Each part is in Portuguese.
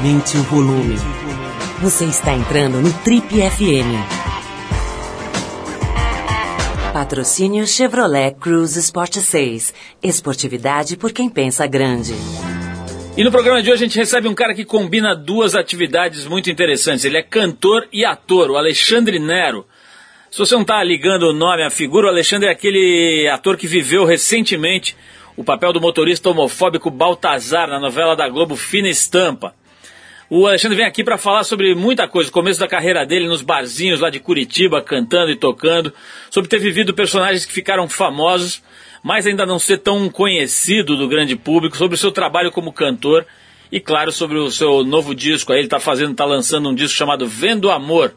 Aumente o volume. Você está entrando no Trip FM. Patrocínio Chevrolet Cruze Sport 6. Esportividade por quem pensa grande. E no programa de hoje a gente recebe um cara que combina duas atividades muito interessantes. Ele é cantor e ator, o Alexandre Nero. Se você não está ligando o nome à figura, o Alexandre é aquele ator que viveu recentemente o papel do motorista homofóbico Baltazar na novela da Globo Fina Estampa. O Alexandre vem aqui para falar sobre muita coisa, o começo da carreira dele nos barzinhos lá de Curitiba, cantando e tocando, sobre ter vivido personagens que ficaram famosos, mas ainda não ser tão conhecido do grande público, sobre o seu trabalho como cantor e, claro, sobre o seu novo disco. Aí ele está fazendo, está lançando um disco chamado Vendo Amor,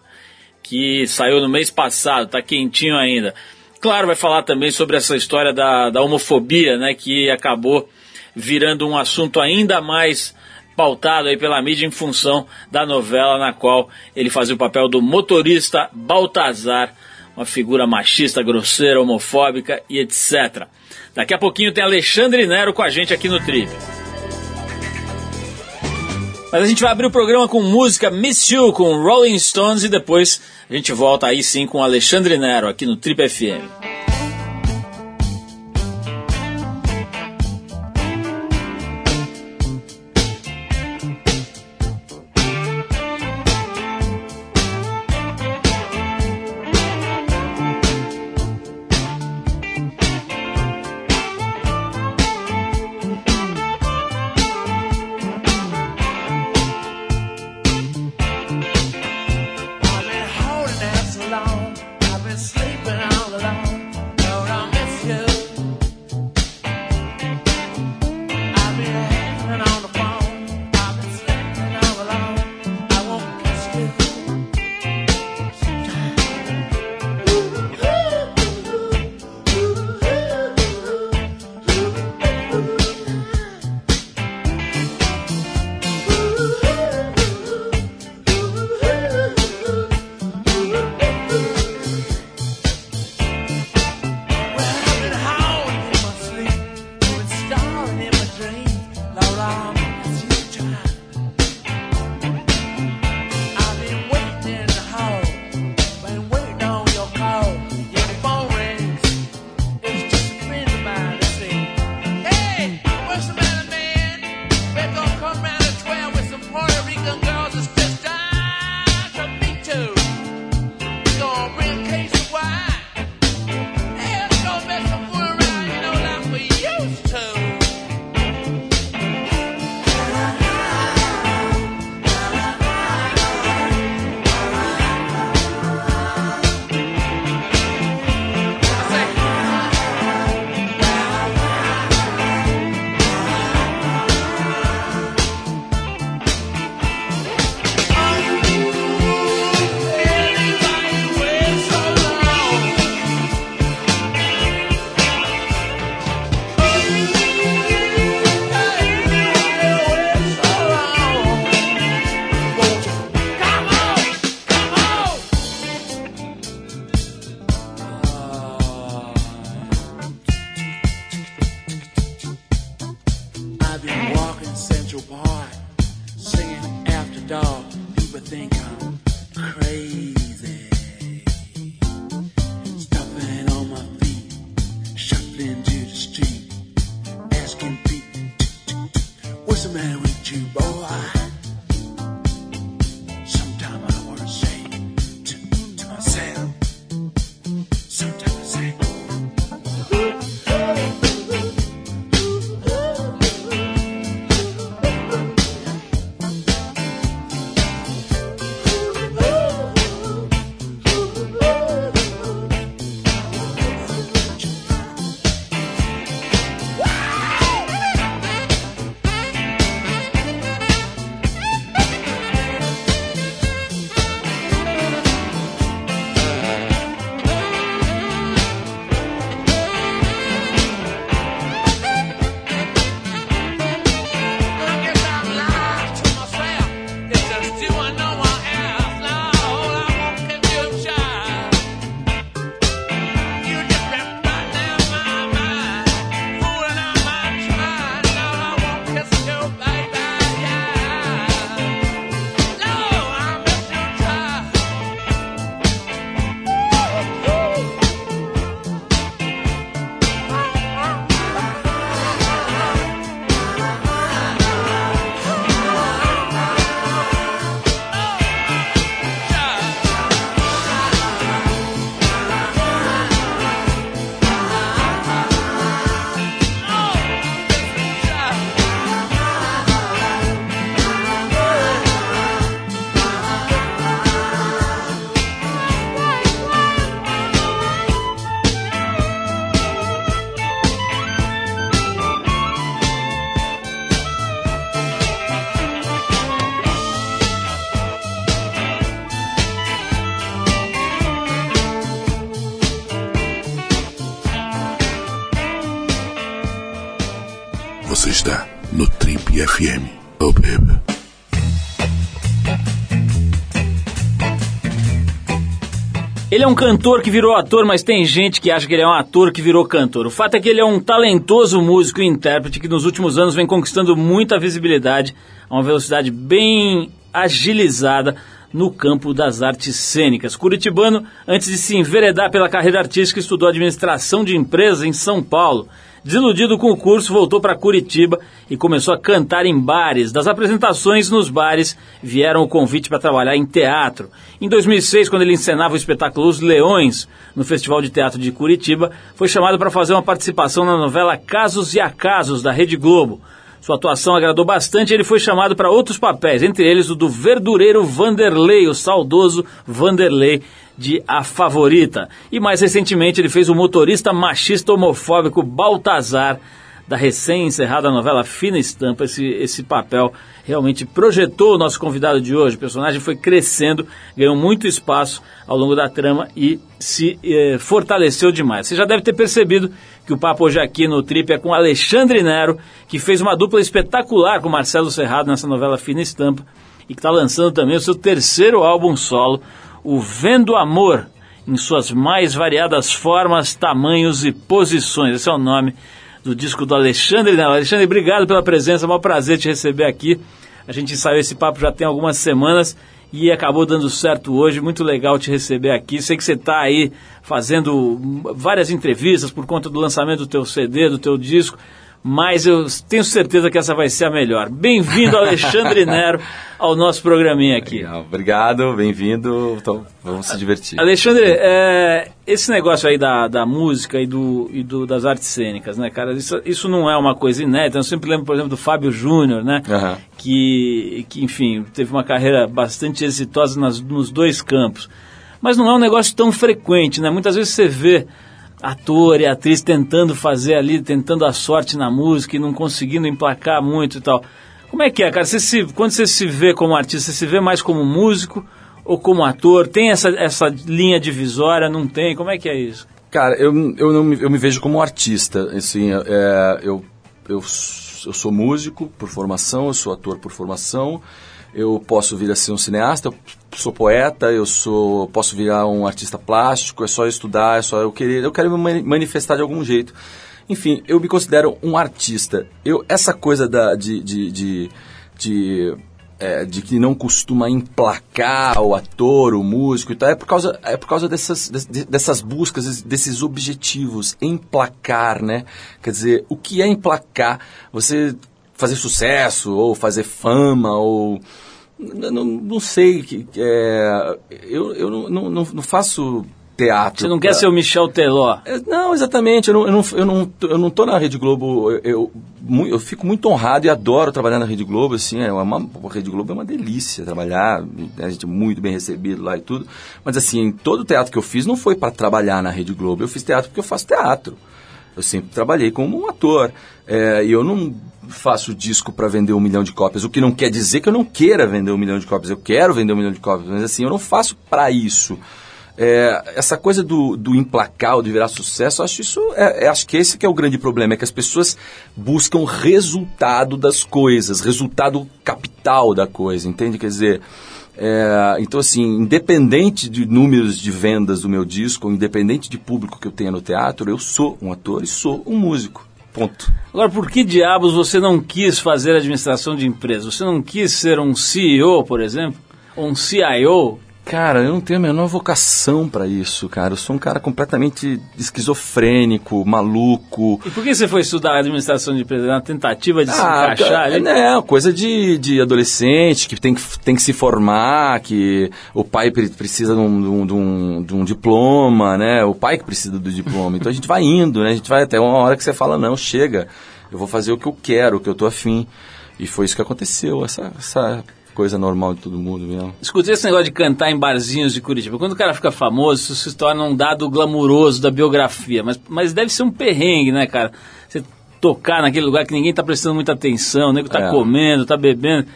que saiu no mês passado, está quentinho ainda. Claro, vai falar também sobre essa história da, da homofobia, né, que acabou virando um assunto ainda mais pautado aí pela mídia em função da novela na qual ele fazia o papel do motorista Baltazar, uma figura machista, grosseira, homofóbica e etc. Daqui a pouquinho tem Alexandre Nero com a gente aqui no Trip. Mas a gente vai abrir o programa com música Miss You com Rolling Stones e depois a gente volta aí sim com Alexandre Nero aqui no Trip FM. Ele é um cantor que virou ator, mas tem gente que acha que ele é um ator que virou cantor. O fato é que ele é um talentoso músico e intérprete que nos últimos anos vem conquistando muita visibilidade a uma velocidade bem agilizada no campo das artes cênicas. Curitibano, antes de se enveredar pela carreira artística, estudou administração de empresas em São Paulo Desiludido com o curso, voltou para Curitiba e começou a cantar em bares. Das apresentações nos bares vieram o convite para trabalhar em teatro. Em 2006, quando ele encenava o espetáculo Os Leões no Festival de Teatro de Curitiba, foi chamado para fazer uma participação na novela Casos e Acasos da Rede Globo. Sua atuação agradou bastante e ele foi chamado para outros papéis, entre eles o do verdureiro Vanderlei, o saudoso Vanderlei de A Favorita. E mais recentemente ele fez o motorista machista homofóbico Baltazar da recém-encerrada novela Fina Estampa, esse, esse papel realmente projetou o nosso convidado de hoje. O personagem foi crescendo, ganhou muito espaço ao longo da trama e se eh, fortaleceu demais. Você já deve ter percebido que o papo hoje aqui no Trip é com Alexandre Nero, que fez uma dupla espetacular com Marcelo Serrado nessa novela Fina Estampa e que está lançando também o seu terceiro álbum solo, o Vendo Amor, em suas mais variadas formas, tamanhos e posições. Esse é o nome do disco do Alexandre Nela. Alexandre, obrigado pela presença, é um prazer te receber aqui. A gente ensaiou esse papo já tem algumas semanas e acabou dando certo hoje. Muito legal te receber aqui. Sei que você está aí fazendo várias entrevistas por conta do lançamento do teu CD, do teu disco mas eu tenho certeza que essa vai ser a melhor. Bem-vindo, Alexandre Nero, ao nosso programinha aqui. Legal, obrigado, bem-vindo, então, vamos se divertir. Alexandre, é, esse negócio aí da, da música e, do, e do, das artes cênicas, né, cara, isso, isso não é uma coisa inédita, eu sempre lembro, por exemplo, do Fábio Júnior, né, uhum. que, que, enfim, teve uma carreira bastante exitosa nas, nos dois campos. Mas não é um negócio tão frequente, né, muitas vezes você vê ator e atriz tentando fazer ali, tentando a sorte na música e não conseguindo emplacar muito e tal. Como é que é, cara? Você se, quando você se vê como artista, você se vê mais como músico ou como ator? Tem essa, essa linha divisória? Não tem? Como é que é isso? Cara, eu, eu, não me, eu me vejo como artista. Assim, é, eu, eu, eu sou músico por formação, eu sou ator por formação eu posso vir a ser um cineasta, eu sou poeta, eu sou, posso virar um artista plástico, é só estudar, é só eu querer, eu quero me manifestar de algum jeito. Enfim, eu me considero um artista. Eu, essa coisa da, de, de, de, de é, de que não costuma emplacar o ator, o músico e tal, é por causa, é por causa dessas, de, dessas buscas, desses objetivos, emplacar, né? Quer dizer, o que é emplacar? Você fazer sucesso, ou fazer fama, ou. Não, não sei. É, eu eu não, não, não faço teatro. Você não pra... quer ser o Michel Teló? É, não, exatamente. Eu não, eu não, eu não, eu não tô na Rede Globo. Eu, eu, eu, fico muito honrado e adoro trabalhar na Rede Globo. Assim, é uma, a Rede Globo é uma delícia trabalhar. A gente é muito bem recebido lá e tudo. Mas assim, todo o teatro que eu fiz não foi para trabalhar na Rede Globo. Eu fiz teatro porque eu faço teatro. Eu sempre trabalhei como um ator. É, e eu não faço disco para vender um milhão de cópias, o que não quer dizer que eu não queira vender um milhão de cópias. Eu quero vender um milhão de cópias, mas assim, eu não faço para isso. É, essa coisa do, do implacar, de virar sucesso, acho isso é, é, acho que esse que é o grande problema, é que as pessoas buscam resultado das coisas, resultado capital da coisa, entende? Quer dizer, é, então, assim, independente de números de vendas do meu disco, independente de público que eu tenha no teatro, eu sou um ator e sou um músico. Ponto. Agora, por que diabos você não quis fazer administração de empresa? Você não quis ser um CEO, por exemplo? Ou um CIO? Cara, eu não tenho a menor vocação para isso, cara. Eu sou um cara completamente esquizofrênico, maluco. E por que você foi estudar administração de empresa? Uma tentativa de ah, se encaixar ali? É, coisa de, de adolescente que tem, que tem que se formar, que o pai precisa de um, de, um, de um diploma, né? O pai que precisa do diploma. Então a gente vai indo, né? A gente vai até uma hora que você fala, não, chega, eu vou fazer o que eu quero, o que eu tô afim. E foi isso que aconteceu, essa, essa coisa normal de todo mundo mesmo. Escutei esse negócio de cantar em barzinhos de Curitiba. Quando o cara fica famoso, isso se torna um dado glamuroso da biografia. Mas, mas deve ser um perrengue, né, cara? Você tocar naquele lugar que ninguém tá prestando muita atenção, o nego tá é. comendo, tá bebendo.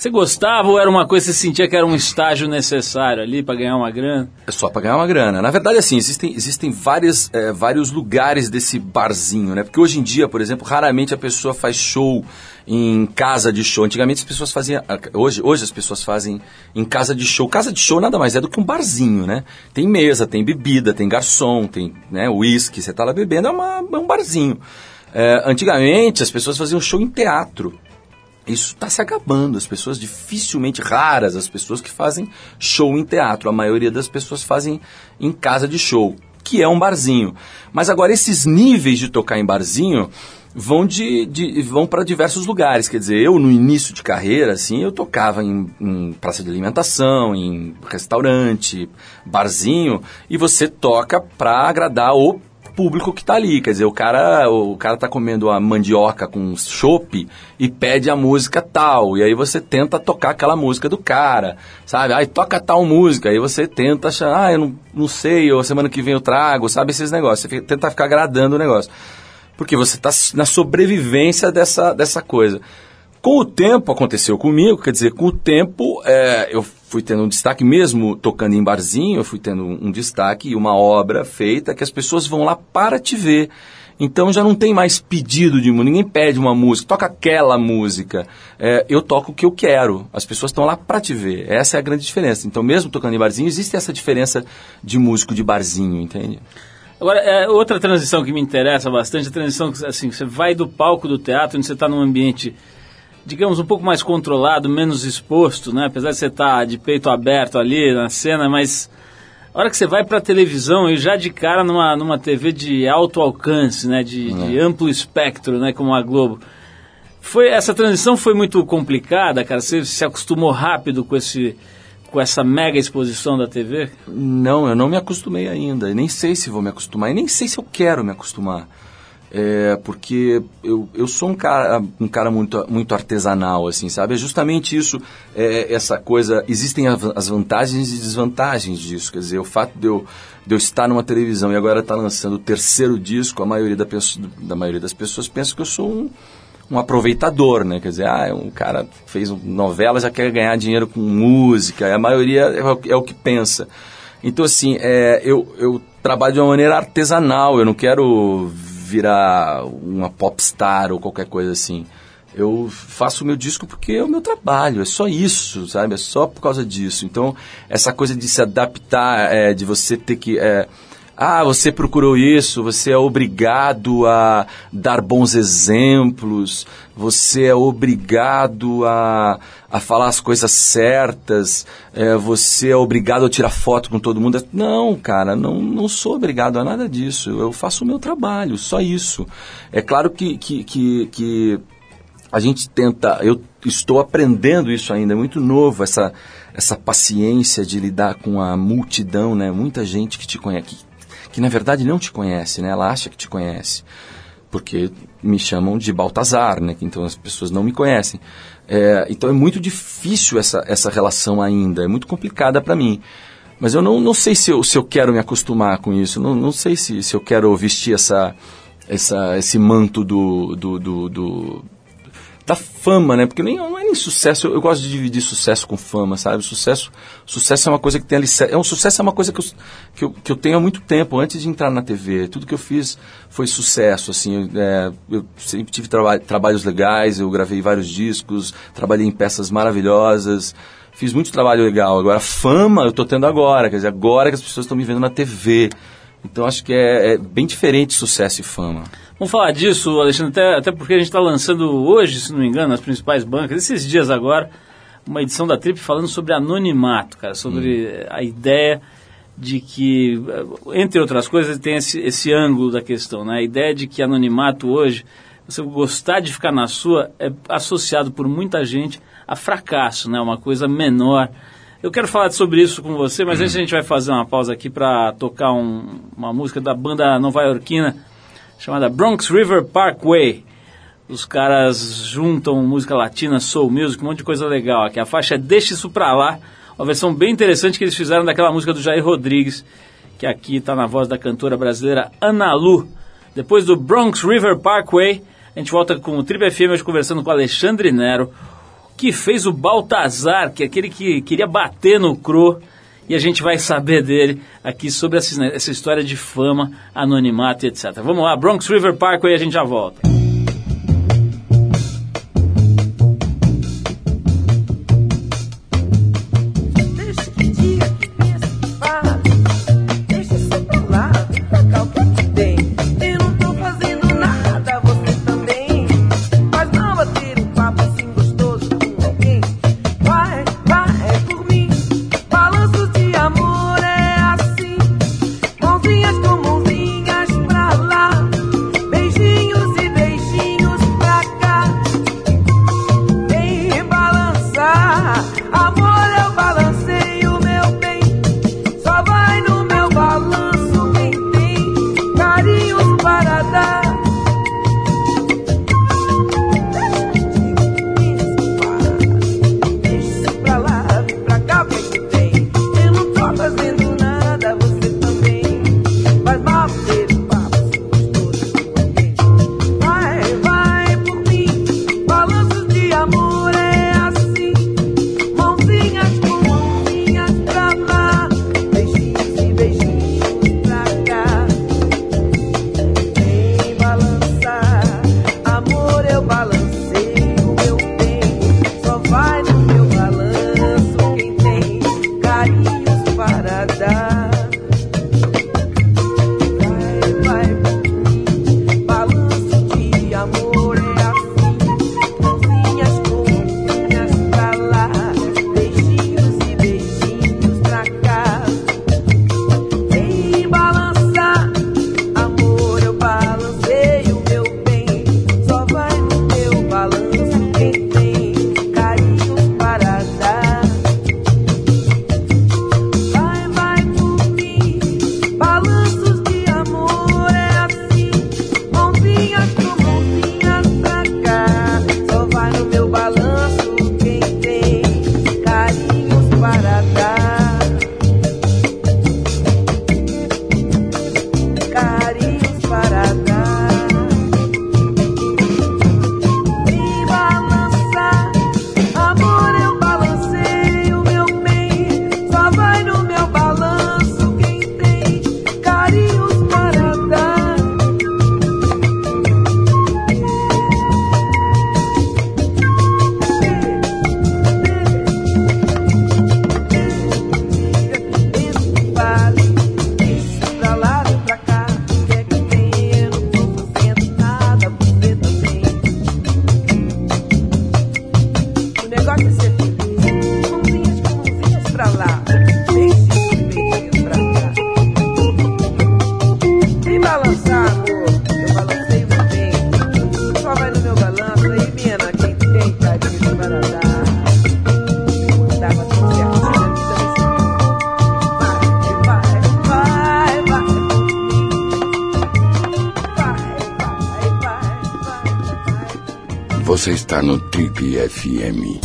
Você gostava ou era uma coisa que você sentia que era um estágio necessário ali para ganhar uma grana? É só para ganhar uma grana. Na verdade, assim, existem, existem várias, é, vários lugares desse barzinho, né? Porque hoje em dia, por exemplo, raramente a pessoa faz show em casa de show. Antigamente as pessoas faziam. Hoje, hoje as pessoas fazem em casa de show. Casa de show nada mais é do que um barzinho, né? Tem mesa, tem bebida, tem garçom, tem né, whisky, você tá lá bebendo, é, uma, é um barzinho. É, antigamente as pessoas faziam show em teatro. Isso está se acabando. As pessoas dificilmente raras, as pessoas que fazem show em teatro. A maioria das pessoas fazem em casa de show, que é um barzinho. Mas agora esses níveis de tocar em barzinho vão de, de vão para diversos lugares. Quer dizer, eu no início de carreira, assim, eu tocava em, em, praça de alimentação, em restaurante, barzinho, e você toca para agradar o público que está ali. Quer dizer, o cara, o cara tá comendo a mandioca com chopp e pede a música tal. E aí você tenta tocar aquela música do cara, sabe? Aí toca tal música. Aí você tenta achar, ah, eu não, não sei, ou semana que vem eu trago, sabe? Esses negócios. Você fica, tenta ficar agradando o negócio. Porque você está na sobrevivência dessa, dessa coisa. Com o tempo, aconteceu comigo, quer dizer, com o tempo é, eu fui tendo um destaque, mesmo tocando em barzinho, eu fui tendo um, destaque e uma obra feita que as pessoas vão lá para te ver. Então já não tem mais pedido de música, ninguém pede uma música, toca aquela música. É, eu toco o que eu quero, as pessoas estão lá para te ver. Essa é a grande diferença. Então, mesmo tocando em barzinho, existe essa diferença de músico de barzinho, entende? Agora, é, outra transição que me interessa bastante, a transição que assim, você vai do palco do teatro, onde você está num ambiente digamos, um pouco mais controlado, menos exposto, né? Apesar de você estar tá de peito aberto ali na cena, mas a hora que você vai para a televisão e já de cara numa, numa TV de alto alcance, né? De, de é. amplo espectro, né? Como a Globo. Foi, essa transição foi muito complicada, cara? Você se acostumou rápido com esse com essa mega exposição da TV? Não, eu não me acostumei ainda. Nem sei se vou me acostumar. E nem sei se eu quero me acostumar. É, porque eu, eu sou um cara, um cara muito, muito artesanal, assim, sabe? É justamente isso, é, essa coisa. Existem as vantagens e desvantagens disso. Quer dizer, o fato de eu, de eu estar numa televisão e agora estar tá lançando o terceiro disco, a maioria da, da maioria das pessoas pensa que eu sou um, um aproveitador, né? Quer dizer, ah, é um cara fez novela, já quer ganhar dinheiro com música. A maioria é o, é o que pensa. Então, assim, é, eu, eu trabalho de uma maneira artesanal. Eu não quero virar uma popstar ou qualquer coisa assim. Eu faço o meu disco porque é o meu trabalho, é só isso, sabe? É só por causa disso. Então, essa coisa de se adaptar, é, de você ter que. É, ah, você procurou isso, você é obrigado a dar bons exemplos, você é obrigado a, a falar as coisas certas, é, você é obrigado a tirar foto com todo mundo. Não, cara, não, não sou obrigado a nada disso. Eu faço o meu trabalho, só isso. É claro que, que, que, que a gente tenta, eu estou aprendendo isso ainda, é muito novo, essa, essa paciência de lidar com a multidão, né? Muita gente que te conhece, que na verdade não te conhece, né? Ela acha que te conhece, porque me chamam de Baltazar, né? Então as pessoas não me conhecem. É, então é muito difícil essa, essa relação ainda, é muito complicada para mim. Mas eu não, não sei se eu, se eu quero me acostumar com isso, não, não sei se, se eu quero vestir essa, essa, esse manto do, do, do, do da fama, né? Porque nem, não é nem sucesso. Eu, eu, gosto de dividir sucesso com fama, sabe? Sucesso, sucesso é uma coisa que tem ali. É um sucesso é uma coisa que eu, que eu, que eu tenho há muito tempo, antes de entrar na TV. Tudo que eu fiz foi sucesso, assim. É, eu sempre tive traba trabalhos legais, eu gravei vários discos, trabalhei em peças maravilhosas. Fiz muito trabalho legal. Agora, fama eu estou tendo agora, quer dizer, agora que as pessoas estão me vendo na TV. Então, acho que é, é bem diferente sucesso e fama. Vamos falar disso, Alexandre, até, até porque a gente está lançando hoje, se não me engano, nas principais bancas, esses dias agora, uma edição da Trip falando sobre anonimato, cara, sobre hum. a ideia de que, entre outras coisas, tem esse, esse ângulo da questão, né? A ideia de que anonimato hoje, você gostar de ficar na sua, é associado por muita gente a fracasso, né? Uma coisa menor. Eu quero falar sobre isso com você, mas hum. antes a gente vai fazer uma pausa aqui para tocar um, uma música da banda nova-iorquina chamada Bronx River Parkway. Os caras juntam música latina, soul music, um monte de coisa legal aqui. A faixa é Deixa Isso Pra Lá, uma versão bem interessante que eles fizeram daquela música do Jair Rodrigues, que aqui está na voz da cantora brasileira Ana Lu. Depois do Bronx River Parkway, a gente volta com o Trip FM hoje conversando com Alexandre Nero, que fez o Baltazar, que é aquele que queria bater no Cro. E a gente vai saber dele aqui sobre essa, essa história de fama, anonimato e etc. Vamos lá, Bronx River Parkway, a gente já volta. Você está no Trip FM.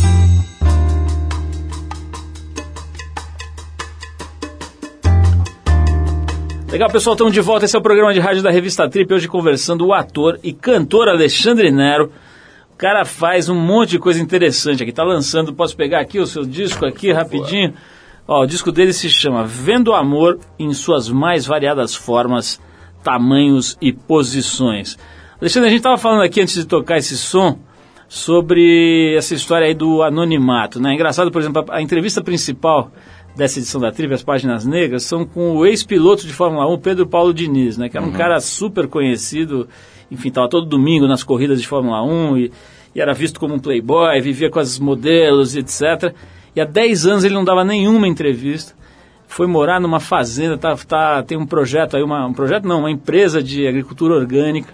Legal, pessoal, estamos de volta. Esse é o programa de rádio da revista Trip. Hoje conversando o ator e cantor Alexandre Nero. O cara faz um monte de coisa interessante aqui. Tá lançando, posso pegar aqui o seu disco aqui rapidinho? Ó, o disco dele se chama Vendo o Amor em suas mais variadas formas, tamanhos e posições. Alexandre, a gente estava falando aqui antes de tocar esse som sobre essa história aí do anonimato, né? Engraçado, por exemplo, a, a entrevista principal dessa edição da Trivia, as páginas negras, são com o ex-piloto de Fórmula 1, Pedro Paulo Diniz, né? Que era um cara super conhecido, enfim, estava todo domingo nas corridas de Fórmula 1 e, e era visto como um playboy, vivia com as modelos e etc. E há 10 anos ele não dava nenhuma entrevista. Foi morar numa fazenda, tá, tá, tem um projeto aí, uma, um projeto não, uma empresa de agricultura orgânica,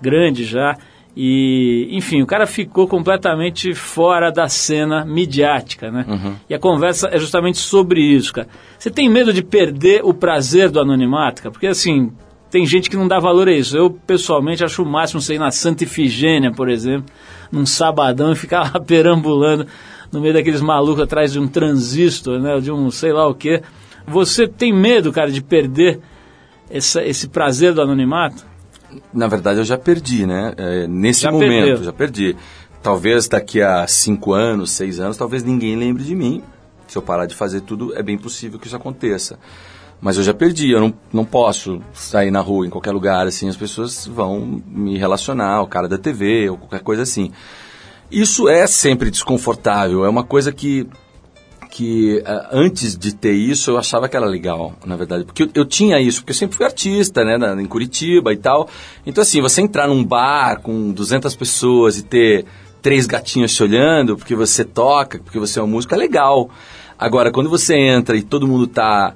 grande já. E, enfim, o cara ficou completamente fora da cena midiática, né? E a conversa é justamente sobre isso, cara. Você tem medo de perder o prazer do anonimato, cara? Porque, assim, tem gente que não dá valor a isso. Eu, pessoalmente, acho o máximo você ir na Santa Ifigênia, por exemplo, num sabadão e ficar lá perambulando no meio daqueles malucos atrás de um transistor, né? De um sei lá o quê. Você tem medo, cara, de perder essa, esse prazer do anonimato? Na verdade, eu já perdi, né? É, nesse Já momento, perdeu. já perdi. talvez daqui a cinco anos, seis anos, talvez ninguém lembre de mim. Se eu parar de fazer tudo, é bem possível que isso aconteça. Mas eu já perdi, eu não, não posso sair na rua, em qualquer lugar, assim, as pessoas vão me relacionar, o cara da TV, ou qualquer coisa assim. Isso é sempre desconfortável, é uma coisa que que uh, antes de ter isso eu achava que era legal, na verdade. Porque eu, eu tinha isso, porque eu sempre fui artista, né, na, em Curitiba e tal. Então, assim, você entrar num bar com 200 pessoas e ter três gatinhos te olhando porque você toca, porque você é um músico, é legal. Agora, quando você entra e todo mundo tá.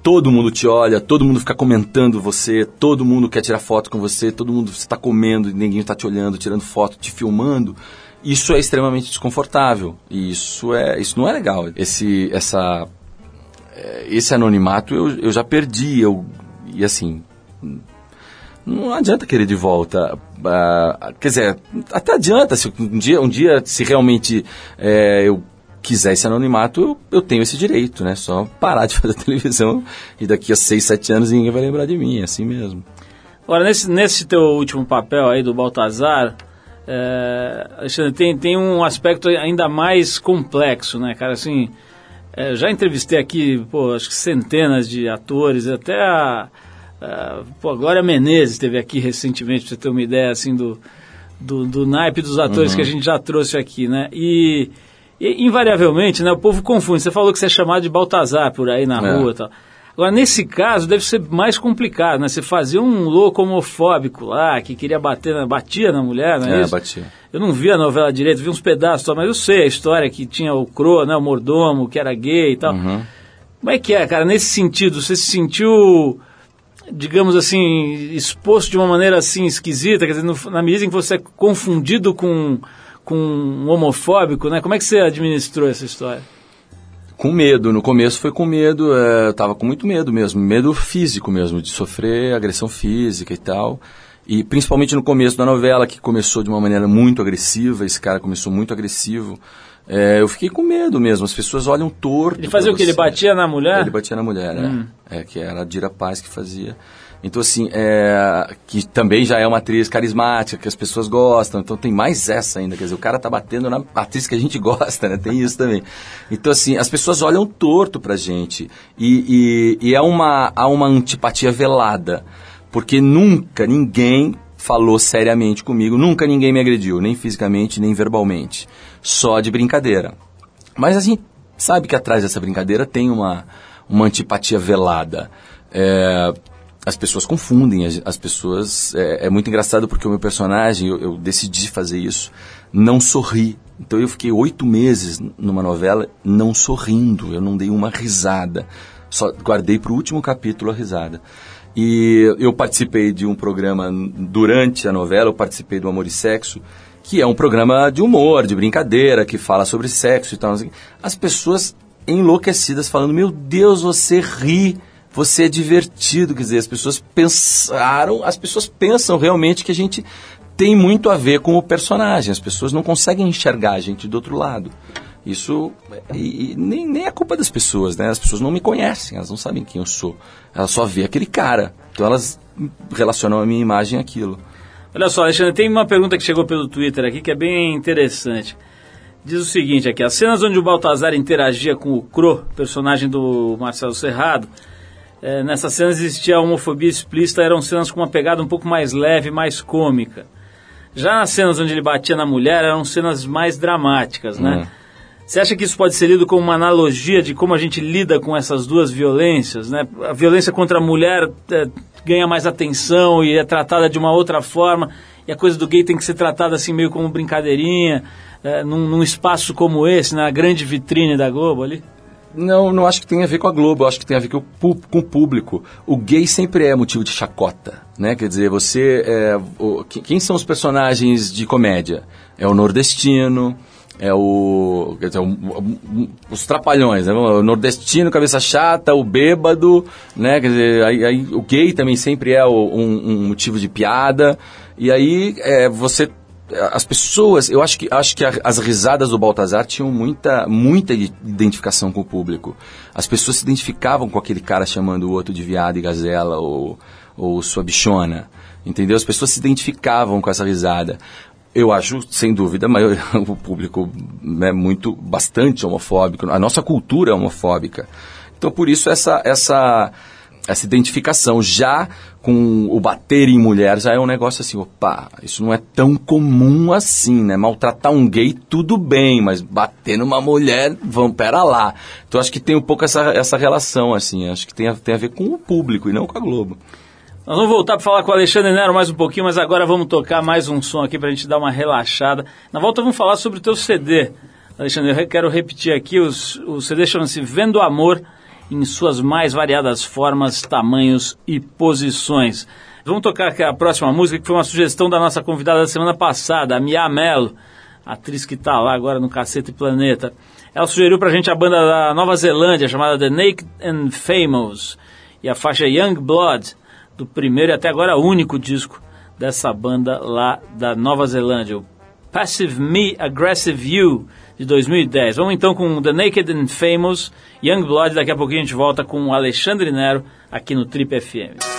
Todo mundo te olha, todo mundo fica comentando você, todo mundo quer tirar foto com você, todo mundo está comendo e ninguém está te olhando, tirando foto, te filmando isso é extremamente desconfortável. E isso é isso não é legal. Esse essa é, esse anonimato eu, eu já perdi eu e assim não adianta querer de volta. Uh, quer dizer até adianta se um dia um dia se realmente é, eu quiser esse anonimato eu, eu tenho esse direito né? Só parar de fazer televisão e daqui a seis sete anos ninguém vai lembrar de mim é assim mesmo. Agora, nesse, nesse teu último papel aí do Baltazar, é, Alexandre, tem, tem um aspecto ainda mais complexo, né, cara? Assim, é, já entrevistei aqui, pô, acho que centenas de atores, até a, a, pô, a Glória Menezes esteve aqui recentemente, pra você ter uma ideia, assim, do, do, do naipe dos atores uhum. que a gente já trouxe aqui, né? E, e, invariavelmente, né, o povo confunde. Você falou que você é chamado de Baltazar por aí na é. rua e tal. Agora, nesse caso, deve ser mais complicado, né? Você fazia um louco homofóbico lá, que queria bater, na, batia na mulher, não é, é isso? batia. Eu não vi a novela direito, vi uns pedaços só, mas eu sei a história que tinha o Cro, né, o mordomo, que era gay e tal. Uhum. Como é que é, cara? Nesse sentido, você se sentiu, digamos assim, exposto de uma maneira assim esquisita, quer dizer, no, na medida em que você é confundido com, com um homofóbico, né? Como é que você administrou essa história? Com medo, no começo foi com medo, é, eu tava com muito medo mesmo, medo físico mesmo, de sofrer agressão física e tal. E principalmente no começo da novela, que começou de uma maneira muito agressiva, esse cara começou muito agressivo. É, eu fiquei com medo mesmo, as pessoas olham torto. Ele fazia o que? Ele batia na mulher? Ele batia na mulher, hum. é. é. Que era a Dira Paz que fazia. Então, assim, é, que também já é uma atriz carismática, que as pessoas gostam. Então, tem mais essa ainda. Quer dizer, o cara tá batendo na atriz que a gente gosta, né? Tem isso também. Então, assim, as pessoas olham torto pra gente. E, e, e é uma, há uma antipatia velada. Porque nunca ninguém falou seriamente comigo, nunca ninguém me agrediu, nem fisicamente, nem verbalmente. Só de brincadeira. Mas a gente sabe que atrás dessa brincadeira tem uma, uma antipatia velada. É, as pessoas confundem, as, as pessoas. É, é, muito engraçado porque o meu personagem, eu, eu, decidi fazer isso, não sorri. Então eu fiquei oito meses numa novela não sorrindo, eu não dei uma risada. Só guardei para o último capítulo a risada. E eu participei de um programa durante a novela, eu participei do Amor e Sexo, que é um programa de humor, de brincadeira, que fala sobre sexo e tal. As pessoas enlouquecidas falando: Meu Deus, você ri você é divertido, quer dizer, as pessoas pensaram, as pessoas pensam realmente que a gente tem muito a ver com o personagem, as pessoas não conseguem enxergar a gente do outro lado. Isso e, e nem, nem é culpa das pessoas, né? As pessoas não me conhecem, elas não sabem quem eu sou. Elas só vê aquele cara. Então elas relacionam a minha imagem àquilo. Olha só, Alexandre, tem uma pergunta que chegou pelo Twitter aqui que é bem interessante. Diz o seguinte aqui, as cenas onde o Baltazar interagia com o Cro, personagem do Marcelo Serrado, é, nessas cenas existia a homofobia explícita, eram cenas com uma pegada um pouco mais leve, mais cômica. Já nas cenas onde ele batia na mulher, eram cenas mais dramáticas, né? Uhum. Você acha que isso pode ser lido como uma analogia de como a gente lida com essas duas violências, né? A violência contra a mulher é, ganha mais atenção e é tratada de uma outra forma, e a coisa do gay tem que ser tratada assim meio como brincadeirinha, é, num, num espaço como esse, na grande vitrine da Globo ali? Não, não acho que tem a ver com a Globo, acho que tem a ver com, o público. O gay sempre é motivo de chacota, né? Quer dizer, você é, o, quem são os personagens de comédia? É o nordestino, é o, dizer, o, o, os trapalhões, né? o nordestino, cabeça chata, o bêbado, né? Quer dizer, aí, aí o gay também sempre é um, um, motivo de piada. E aí é, você as pessoas, eu acho que, acho que as risadas do Baltazar tinham muita, muita identificação com o público. As pessoas se identificavam com aquele cara chamando o outro de viado e gazela ou, ou sua bichona. Entendeu? As pessoas se identificavam com essa risada. Eu acho, sem dúvida, mas o público é muito, bastante homofóbico. A nossa cultura é homofóbica. Então, por isso, essa, essa, essa identificação já com o bater em mulher já é um negócio assim, opa, isso não é tão comum assim, né? Maltratar um gay, tudo bem, mas bater numa mulher, vamos, pera lá. Então, acho que tem um pouco essa, essa relação, assim, acho que tem a, tem a ver com o público e não com a Globo. Nós vamos voltar para falar com o Alexandre Nero mais um pouquinho, mas agora vamos tocar mais um som aqui para a gente dar uma relaxada. Na volta vamos falar sobre o teu CD. Alexandre, eu quero repetir aqui, os, o CD chama-se Vendo Amor em suas mais variadas formas, tamanhos e posições. Vamos tocar a próxima música, que foi uma sugestão da nossa convidada da semana passada, a Mia Mello, atriz que está lá agora no Cacete Planeta. Ela sugeriu para a gente a banda da Nova Zelândia, chamada The Naked and Famous, e a faixa Young Blood, do primeiro e até agora único disco dessa banda lá da Nova Zelândia, o Passive Me Aggressive You, de 2010. Vamos então com The Naked and Famous, Young Blood, daqui a pouquinho a gente volta com o Alexandre Nero aqui no Trip FM.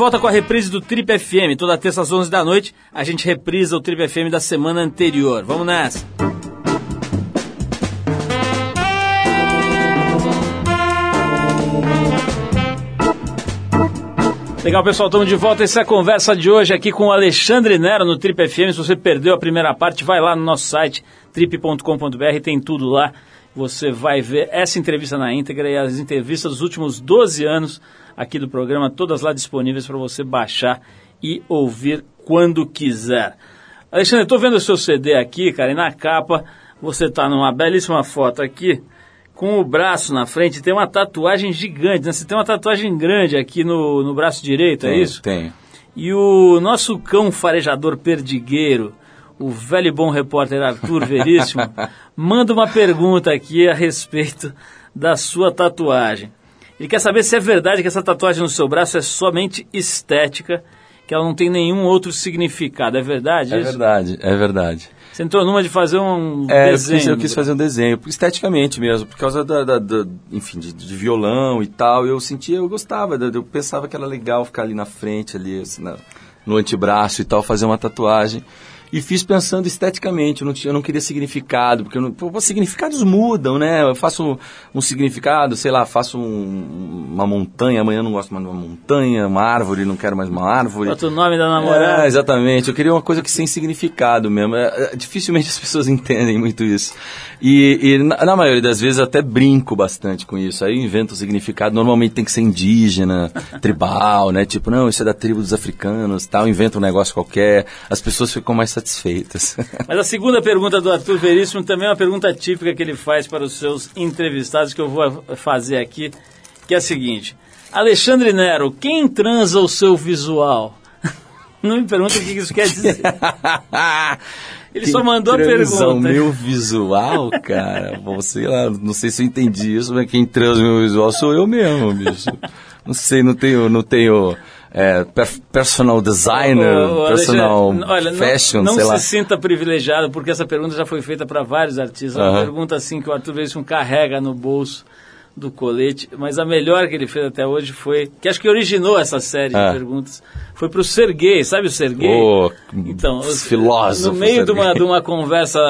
Volta com a reprise do Trip FM. Toda terça às 11 da noite, a gente reprisa o Trip FM da semana anterior. Vamos nessa. Legal, pessoal, estamos de volta. Essa é a conversa de hoje aqui com o Alexandre Nero no Trip FM. Se você perdeu a primeira parte, vai lá no nosso site trip.com.br, tem tudo lá. Você vai ver essa entrevista na íntegra e as entrevistas dos últimos 12 anos aqui do programa, todas lá disponíveis para você baixar e ouvir quando quiser. Alexandre, estou vendo o seu CD aqui, cara, e na capa você está numa belíssima foto aqui com o braço na frente, tem uma tatuagem gigante, né? Você tem uma tatuagem grande aqui no, no braço direito, é Tenho, isso? Tenho. E o nosso cão farejador perdigueiro, o velho e bom repórter Arthur Veríssimo, manda uma pergunta aqui a respeito da sua tatuagem. Ele quer saber se é verdade que essa tatuagem no seu braço é somente estética, que ela não tem nenhum outro significado. É verdade É isso? verdade, é verdade. Você entrou numa de fazer um É, eu desenho. quis, eu quis fazer um desenho, esteticamente mesmo, por causa da, da- da- enfim, de, de violão e tal. Eu sentia, eu gostava, eu pensava que era legal ficar ali na frente, ali assim, na- no antebraço e tal, fazer uma tatuagem. E fiz pensando esteticamente, eu não, tinha, eu não queria significado, porque não, pô, os significados mudam, né? Eu faço um significado, sei lá, faço um- uma montanha, amanhã eu não gosto mais de uma montanha, uma árvore, não quero mais uma árvore. Bota o nome da namorada. É, exatamente. Eu queria uma coisa que sem significado mesmo. É, é, dificilmente as pessoas entendem muito isso. E, e na, na maioria das vezes eu até brinco bastante com isso. Aí eu invento o significado. Normalmente tem que ser indígena, tribal, né? Tipo, não, isso é da tribo dos africanos, tal. Inventa um negócio qualquer. As pessoas ficam mais satisfeitas. Mas a segunda pergunta do Arthur Veríssimo também é uma pergunta típica que ele faz para os seus entrevistados, que eu vou fazer aqui, que é a seguinte. Alexandre Nero, quem transa o seu visual? Não me pergunta o que isso quer dizer. Ele só mandou a transa o pergunta. meu visual, cara. Bom, sei lá, não sei se eu entendi isso, mas quem transa o meu visual sou eu mesmo, bicho. Não sei, não tenho, não tenho é, per- personal designer, Ô, ô, personal olha, não- fashion, não, sei se lá. sinta privilegiado, porque essa pergunta já foi feita para vários artistas. É uma pergunta assim que o Arthur Veríssimo carrega no bolso do colete, mas a melhor que ele fez até hoje foi, que acho que originou essa série Ah. de perguntas, foi para o Sergei, sabe o Sergei? Ô, Então, os- filósofo no meio de uma, de uma conversa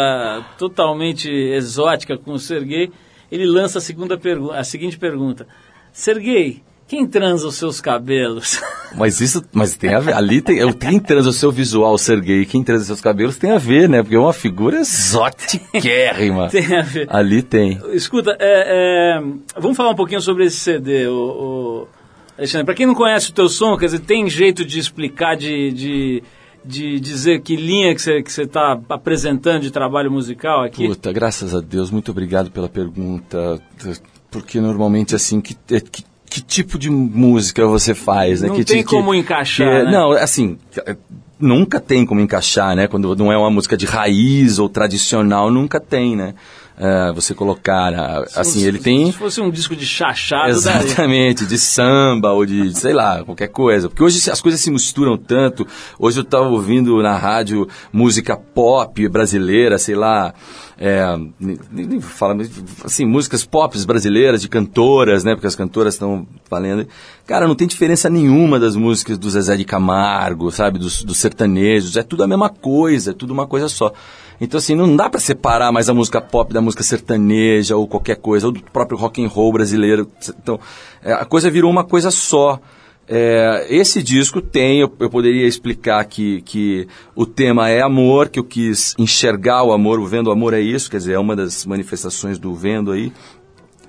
totalmente exótica com o Sergei, ele lança a, segunda pergu- a seguinte pergunta: Sergei, quem transa os seus cabelos? Mas isso, mas tem a ver, ali tem, quem transa o seu visual, Sergei, quem transa os seus cabelos tem a ver, né? Porque é uma figura exotiquérrima. Tem a ver. Ali tem. Escuta, é, é, vamos falar um pouquinho sobre esse CD, o, o- Alexandre. Para quem não conhece o teu som, quer dizer, tem jeito de explicar, de, de, de dizer que linha que você está apresentando de trabalho musical aqui? Puta, graças a Deus, muito obrigado pela pergunta. Porque normalmente, assim, que, é, que, que tipo de música você faz, né? Não que, tem que- como encaixar, que- né? Não, assim, é, nunca tem como encaixar, né? Quando não é uma música de raiz ou tradicional, nunca tem, né? É, você colocar, ah, assim, Se- ele tem... Se fosse um disco de chachado. Exatamente, de samba ou de, sei lá, qualquer coisa. Porque hoje as coisas se misturam tanto. Hoje eu estava ouvindo na rádio música pop brasileira, sei lá, é, nem, mas, assim, músicas pop brasileiras, de cantoras, né? Porque as cantoras estão valendo. Cara, não tem diferença nenhuma das músicas do Zezé de Camargo, sabe? Dos, dos sertanejos. É tudo a mesma coisa, é tudo uma coisa só. Então, assim, não dá pra separar mais a música pop da música sertaneja ou qualquer coisa, ou do próprio rock and roll brasileiro. Então, é, a coisa virou uma coisa só. É, esse disco tem, eu, eu poderia explicar que, que o tema é amor, que eu quis enxergar o amor, o Vendo o Amor é isso, quer dizer, é uma das manifestações do Vendo aí.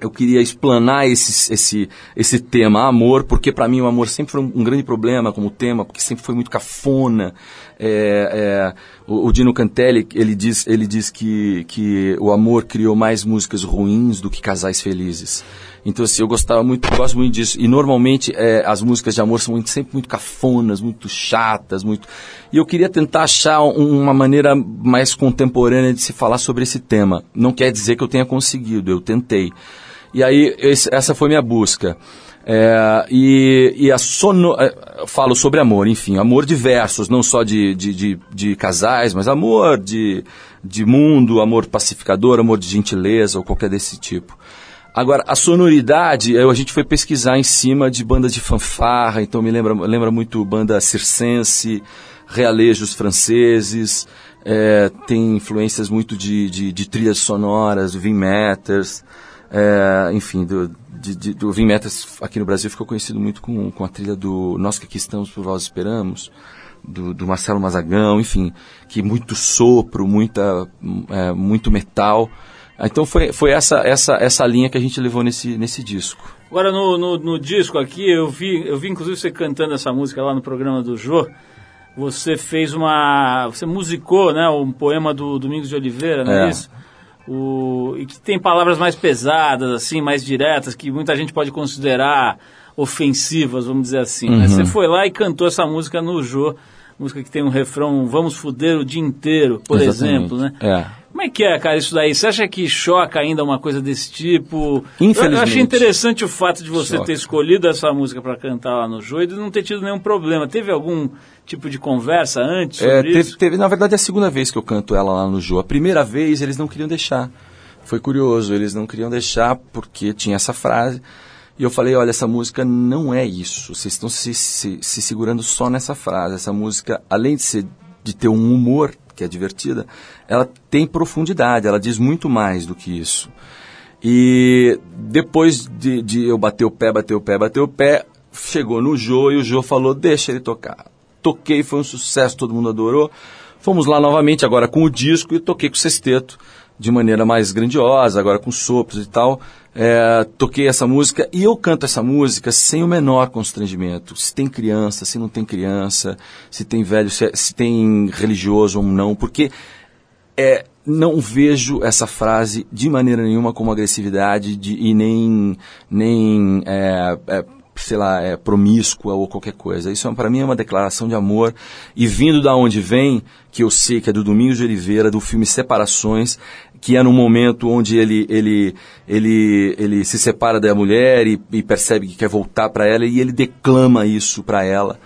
Eu queria explanar esse, esse, esse tema, amor, porque para mim o amor sempre foi um, um grande problema como tema, porque sempre foi muito cafona. É, é, o, o Dino Cantelli, ele diz, ele diz que, que o amor criou mais músicas ruins do que casais felizes. Então, assim, eu gostava muito, gosto muito disso. E normalmente é, as músicas de amor são muito- sempre muito cafonas, muito chatas, muito. E eu queria tentar achar um- uma maneira mais contemporânea de se falar sobre esse tema. Não quer dizer que eu tenha conseguido, eu tentei. E aí, esse- essa foi minha busca. É, e, e a sono, é, eu falo sobre amor, enfim, amor diversos, não só de, de, de, de casais, mas amor de, de mundo, amor pacificador, amor de gentileza ou qualquer desse tipo. Agora, a sonoridade, eu- a gente foi pesquisar em cima de bandas de fanfarra, então me lembra, lembra muito banda circense, realejos franceses, é, tem influências muito de, de, de trilhas sonoras, Vin Matters, é, enfim, do, de, de- do Vin Matters aqui no Brasil ficou conhecido muito com, com a trilha do Nós que aqui estamos por vós esperamos, do, do Marcelo Mazagão, enfim, que muito sopro, muita, é, muito metal. Então foi, foi essa, essa, essa linha que a gente levou nesse, nesse disco. Agora no, no, no disco aqui, eu vi, eu vi inclusive você cantando essa música lá no programa do Jô. Você fez uma. Você musicou, né? Um poema do Domingos de Oliveira, não é, É. isso? O, e que tem palavras mais pesadas, assim, mais diretas, que muita gente pode considerar ofensivas, vamos dizer assim. né? Você foi lá e cantou essa música no Jô, música que tem um refrão Vamos fuder o dia inteiro, por Exatamente. exemplo, né? É. Como é que é, cara, isso daí? Você acha que choca ainda uma coisa desse tipo? Infelizmente. Eu achei interessante o fato de você Choca. ter escolhido essa música para cantar lá no Jô e de não ter tido nenhum problema. Teve algum tipo de conversa antes É, sobre teve, isso? teve- na verdade, é a segunda vez que eu canto ela lá no Jô. A primeira vez eles não queriam deixar. Foi curioso, eles não queriam deixar porque tinha essa frase. E eu falei, olha, essa música não é isso. Vocês estão se, se, se segurando só nessa frase. Essa música, além de, ser, de ter um humor, que é divertida, ela tem profundidade, ela diz muito mais do que isso. E depois de, de eu bater o pé, bater o pé, bater o pé, chegou no Jô e o Jô falou, deixa ele tocar. Toquei, foi um sucesso, todo mundo adorou. Fomos lá novamente, agora com o disco, e toquei com o sexteto, de maneira mais grandiosa, agora com sopros e tal. É, toquei essa música e eu canto essa música sem o menor constrangimento. Se tem criança, se não tem criança, se tem velho, se, é- se tem religioso ou não, porque é, não vejo essa frase de maneira nenhuma como agressividade de, e nem, nem é, é, sei lá, é, promíscua ou qualquer coisa. Isso para mim é uma declaração de amor e vindo da onde vem, que eu sei que é do Domingos de Oliveira, do filme Separações, que é num momento onde ele, ele, ele, ele se separa da mulher e, e percebe que quer voltar para ela e ele declama isso para ela.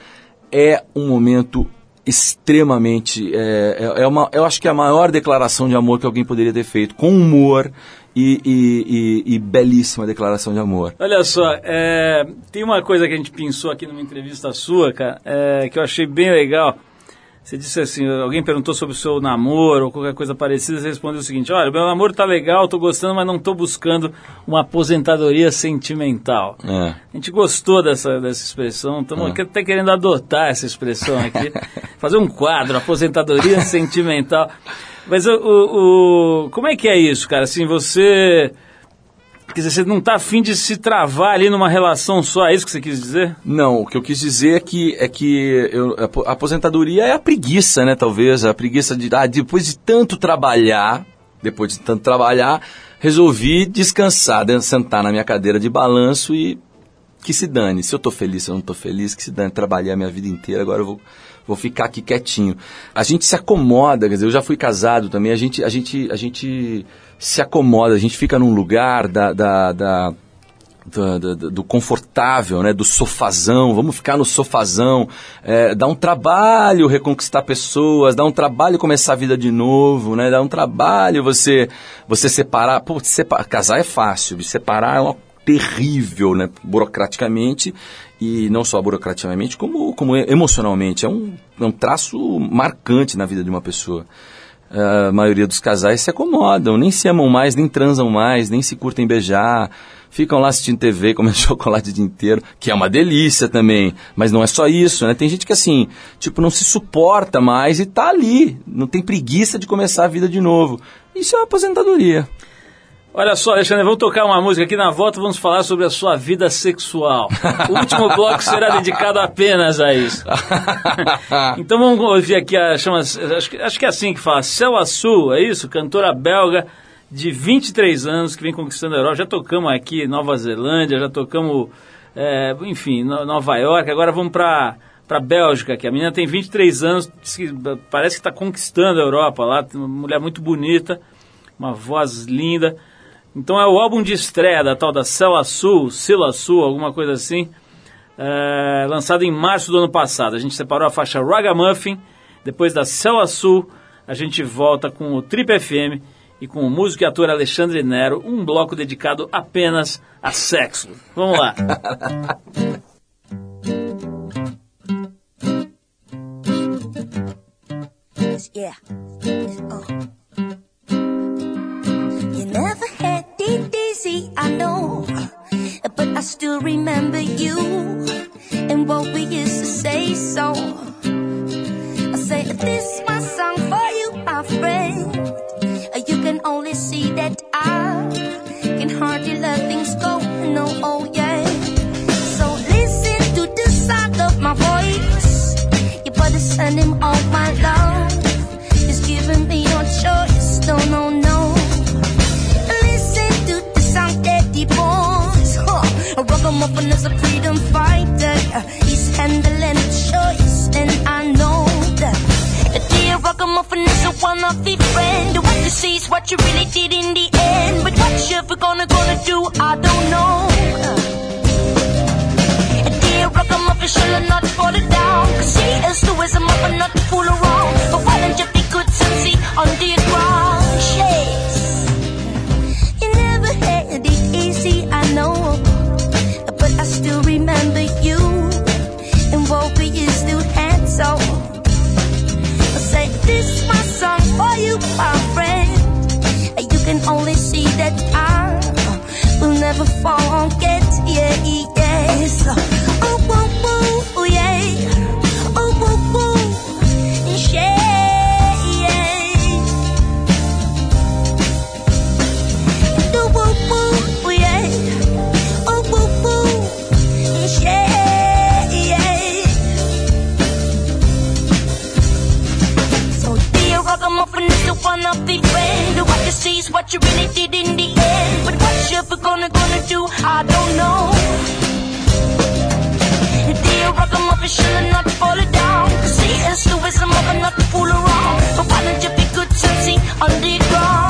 É um momento extremamente. É, é, é uma, eu acho que é a maior declaração de amor que alguém poderia ter feito, com humor e, e- e- e belíssima declaração de amor. Olha só, é, tem uma coisa que a gente pensou aqui numa entrevista sua, cara, é, que eu achei bem legal. Você disse assim, alguém perguntou sobre o seu namoro ou qualquer coisa parecida, você respondeu o seguinte, olha, meu namoro tá legal, tô gostando, mas não tô buscando uma aposentadoria sentimental. É. A gente gostou dessa, dessa expressão, estamos até querendo adotar essa expressão aqui, fazer um quadro, aposentadoria sentimental. Mas o, o, o- como é que é isso, cara? Assim, você... Quer dizer, você não está afim de se travar ali numa relação só, é isso que você quis dizer? Não, o que eu quis dizer é que, é que eu- a apo- a aposentadoria é a preguiça, né, talvez, a preguiça de, ah, depois de tanto trabalhar, depois de tanto trabalhar, resolvi descansar, de- sentar na minha cadeira de balanço e que se dane. Se eu tô feliz, se eu não tô feliz, que se dane. Trabalhei a minha vida inteira, agora eu vou, vou ficar aqui quietinho. A gente se acomoda, quer dizer, eu já fui casado também, a gente, a gente, a gente se acomoda, a gente fica num lugar da, da, da do, do- confortável, né, do sofazão, vamos ficar no sofazão, é, dá um trabalho reconquistar pessoas, dá um trabalho começar a vida de novo, né, dá um trabalho você você separar, pô, separ, casar é fácil, separar é uma terrível, né, burocraticamente e não só burocraticamente, como, como emocionalmente, é um, é um traço marcante na vida de uma pessoa. A maioria dos casais se acomodam, nem se amam mais, nem transam mais, nem se curtem beijar, ficam lá assistindo TV, comendo chocolate o dia inteiro, que é uma delícia também, mas não é só isso, né? Tem gente que assim, tipo, não se suporta mais e tá ali, não tem preguiça de começar a vida de novo. Isso é uma aposentadoria. Olha só, Alexandre, vamos tocar uma música aqui na volta, vamos falar sobre a sua vida sexual. O último bloco será dedicado apenas a isso. então vamos ouvir aqui a chama, acho, que- acho que é assim que fala, Céu Azul, é isso? Cantora belga de 23 anos que vem conquistando a Europa. Já tocamos aqui Nova Zelândia, já tocamos, é, enfim, no- Nova York, agora vamos para para Bélgica, que a menina tem 23 anos, parece que está conquistando a Europa lá, uma mulher muito bonita, uma voz linda. Então é o álbum de estreia da tal da Cela Sul, Sila Sul, alguma coisa assim, é, lançado em março do ano passado. A gente separou a faixa Ragamuffin, depois da Cela Sul, a gente volta com o Trip FM e com o músico e ator Alexandre Nero, um bloco dedicado apenas a sexo. Vamos lá. Yeah. Oh. Easy, I know. But I still remember you and what we used to say so. I say, this is my song for you, my friend. You can only see that I can hardly let things go. No, oh yeah. So listen to the sound of my voice. You better send one of the friend. What you see is what you really did in the end. But what you ever gonna gonna do, I don't know. Dear Ragamuffin, shall I not fall down? Cause he is the wisdom of not to fool around. Never forget, yeah, yes. Oh, woo, woo, yeah. Oh, woo, woo, yeah, yeah. Do woo, woo, yeah. Oh, woo, woo, yeah, yeah. So dear Ragamuffin is the one of the friend What you see is what you really did in the sugar gonna gonna do? I don't know. Dear rock, I'm up and shouldn't not fall it down. See, it's the wisdom of not to fool around. But why don't you be good to see underground?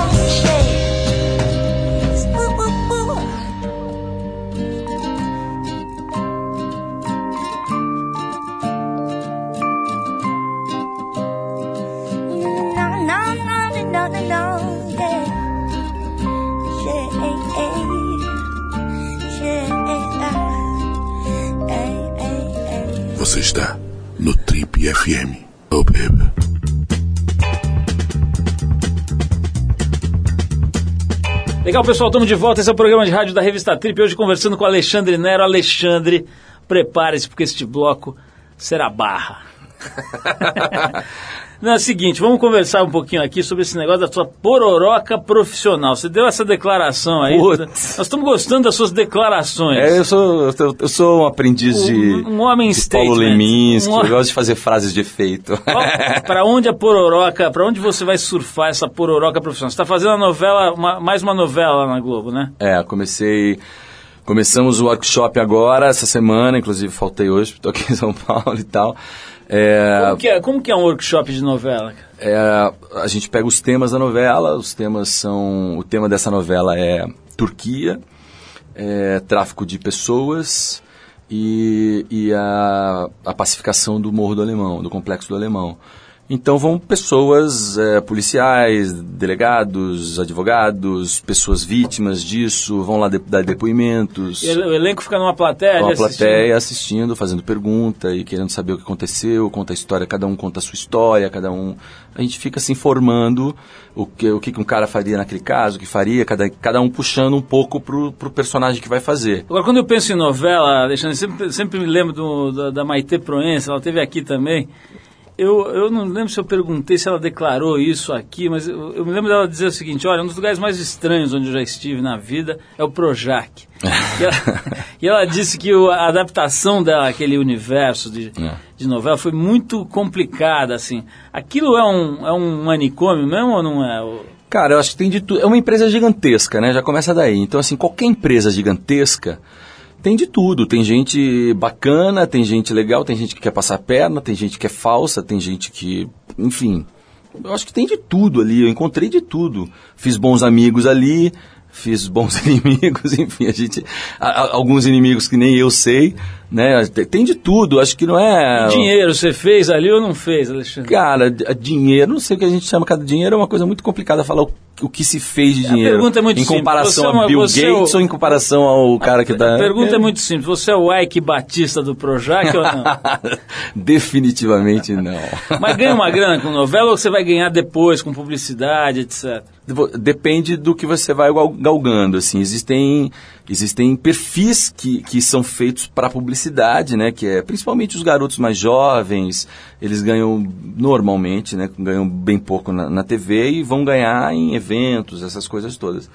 Legal, pessoal, estamos de volta. Esse é o programa de rádio da revista Trip. Hoje conversando com Alexandre Nero. Alexandre, prepare-se, porque este bloco será barra. Não, é o seguinte, vamos conversar um pouquinho aqui sobre esse negócio da sua pororoca profissional. Você deu essa declaração aí. Putz. Nós estamos gostando das suas declarações. É, eu sou, eu, sou um aprendiz de, Um- homem de Paulo. Leminski, Um- eu gosto de fazer frases de efeito. Para onde a pororoca, para onde você vai surfar essa pororoca profissional? Você está fazendo a novela, uma- mais uma novela lá na Globo, né? É, comecei. Começamos o workshop agora, essa semana, inclusive faltei hoje, estou aqui em São Paulo e tal. É, Como que é, como que é um workshop de novela? é, a gente pega os temas da novela, os temas são. O tema dessa novela é Turquia, é, tráfico de pessoas e, e a, a pacificação do Morro do Alemão, do Complexo do Alemão. Então vão pessoas, é, policiais, delegados, advogados, pessoas vítimas disso, vão lá de- dar depoimentos. E o elenco fica numa plateia, Com ali a assistindo? plateia assistindo, fazendo pergunta e querendo saber o que aconteceu, conta a história, cada um conta a sua história, cada um. A gente fica se informando o que, o que que um cara faria naquele caso, o que faria, cada, cada um puxando um pouco pro, pro personagem que vai fazer. Agora, quando eu penso em novela, Alexandre, sempre, sempre me lembro do- da, da Maite Proença, ela teve aqui também. Eu, eu não lembro se eu perguntei se ela declarou isso aqui, mas eu, eu me lembro dela dizer o seguinte: olha, um dos lugares mais estranhos onde eu já estive na vida é o Projac. e, ela, e ela disse que a adaptação dela, aquele universo de, É. de novela, foi muito complicada, assim. Aquilo é um, é um manicômio mesmo ou não é? Cara, eu acho que tem de tudo. É uma empresa gigantesca, né? Já começa daí. Então, assim, qualquer empresa gigantesca tem de tudo. Tem gente bacana, tem gente legal, tem gente que quer passar a perna, tem gente que é falsa, tem gente que. Enfim. Eu acho que tem de tudo ali. Eu encontrei de tudo. Fiz bons amigos ali. Fiz bons inimigos, enfim, a gente. a- a- alguns inimigos que nem eu sei, né? Tem- de tudo, acho que não é. Dinheiro, você fez ali ou não fez, Alexandre? Cara, dinheiro, não sei o que a gente chama, cada dinheiro é uma coisa muito complicada falar o, o que se fez de dinheiro. pergunta é muito Em simples. comparação Você é a Bill você é o- Gates ou em comparação ao cara que tá. A pergunta é muito simples. Você é o Ike Batista do Projac ou não? Definitivamente não. Mas ganha uma grana com novela ou você vai ganhar depois com publicidade, etc? Depende do que você vai gal- galgando, assim. Existem, existem perfis que, que são feitos para publicidade, né? Que é principalmente os garotos mais jovens, eles ganham normalmente, né? Ganham bem pouco na, na TV e vão ganhar em eventos, essas coisas todas.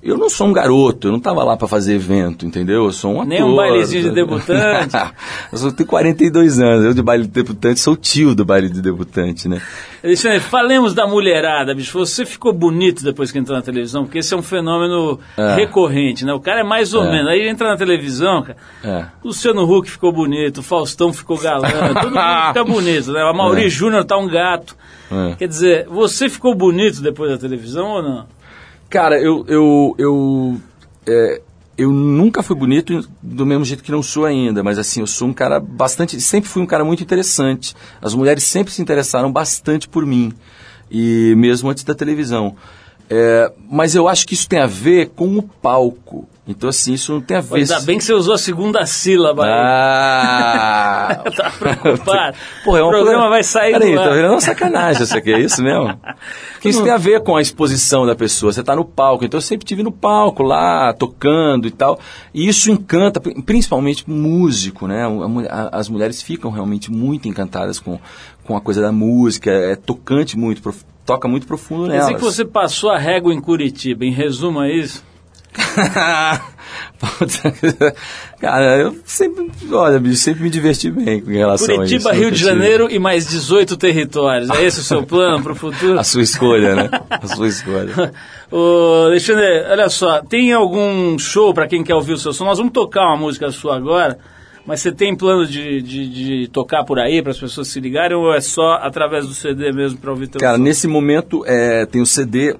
Eu não sou um garoto, eu não estava lá para fazer evento, entendeu? Eu sou um ator. Nem um bailezinho de debutante. eu tenho 42 anos, eu de baile de debutante sou tio do baile de debutante, né? Alexandre, falemos da mulherada, bicho. Você ficou bonito depois que entrou na televisão, porque esse é um fenômeno É. recorrente, né? O cara é mais ou É. menos. Aí entra na televisão, cara. É. Luciano Huck ficou bonito, o Faustão ficou galã, todo mundo fica bonito, né? A Mauri É. Júnior tá um gato. É. Quer dizer, você ficou bonito depois da televisão ou não? Cara, eu eu eu, é, eu nunca fui bonito do mesmo jeito que não sou ainda, mas assim, eu sou um cara bastante, sempre fui um cara muito interessante. As mulheres sempre se interessaram bastante por mim, e mesmo antes da televisão. É, mas eu acho que isso tem a ver com o palco. Então assim, isso não tem a ver. Ainda bem que você usou a segunda sílaba. Ah! Tá preocupado. Porra, é um o programa vai sair Peraí, do ar. tá virando uma sacanagem isso aqui, é isso mesmo? Porque isso tem a ver com a exposição da pessoa. Você tá no palco, então eu sempre tive no palco lá, tocando e tal. E isso encanta, pri- principalmente músico, né? As mulheres ficam realmente muito encantadas com, com a coisa da música, é tocante muito, toca muito profundo Quer nelas. dizer que você passou a régua em Curitiba, em resumo é isso? Cara, eu sempre, olha, bicho, sempre me diverti bem com relação a isso. Curitiba, Rio de Janeiro e mais 18 territórios. É esse o seu plano para o futuro? A sua escolha, né? A sua escolha. Ô, Alexandre, olha só, tem algum show para quem quer ouvir o seu som? Nós vamos tocar uma música sua agora, mas você tem plano de, de, de tocar por aí para as pessoas se ligarem ou é só através do CD mesmo para ouvir teu Cara, som? nesse momento é, tem o CD.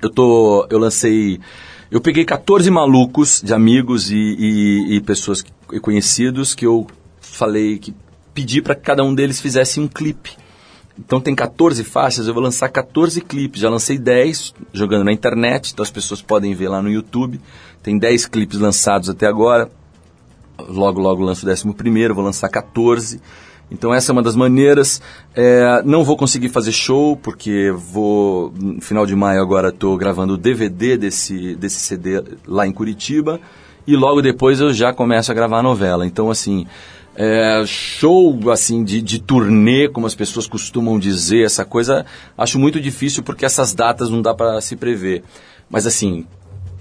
Eu tô. Eu lancei. Eu peguei 14 malucos de amigos e, e- e pessoas que- e conhecidos que eu falei que pedi para que cada um deles fizesse um clipe. Então tem 14 faixas, eu vou lançar 14 clipes. Já lancei 10 jogando na internet, então as pessoas podem ver lá no YouTube. Tem 10 clipes lançados até agora. Logo, logo lanço o 11 primeiro, vou lançar 14. Então essa é uma das maneiras. É, não vou conseguir fazer show, porque vou, no final de maio agora estou gravando o DVD desse, desse CD lá em Curitiba. E logo depois eu já começo a gravar a novela. Então assim, é, show assim de, de turnê, como as pessoas costumam dizer, essa coisa, acho muito difícil porque essas datas não dá para se prever. Mas assim,